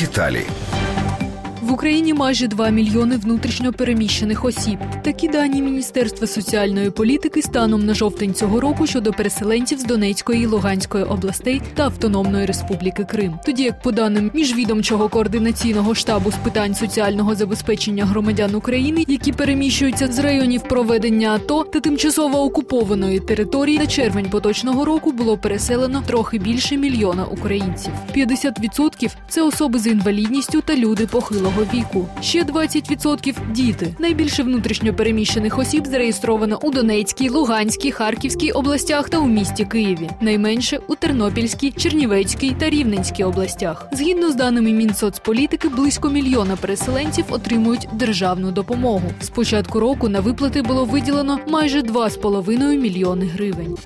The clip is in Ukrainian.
Деталі. В Україні майже 2 мільйони внутрішньо переміщених осіб. Такі дані Міністерства соціальної політики станом на жовтень цього року щодо переселенців з Донецької і Луганської областей та Автономної Республіки Крим. Тоді як по даним міжвідомчого координаційного штабу з питань соціального забезпечення громадян України, які переміщуються з районів проведення АТО та тимчасово окупованої території, на червень поточного року було переселено трохи більше мільйона українців. 50% – це особи з інвалідністю та люди похилого віку. Ще 20% – діти. Найбільше внутрішньо переміщених осіб зареєстровано у Донецькій, Луганській, Харківській областях та у місті Києві. Найменше у Тернопільській, Чернівецькій та Рівненській областях. Згідно з даними Мінсоцполітики, близько мільйона переселенців отримують державну допомогу. З початку року на виплати було виділено майже 2,5 мільйони гривень.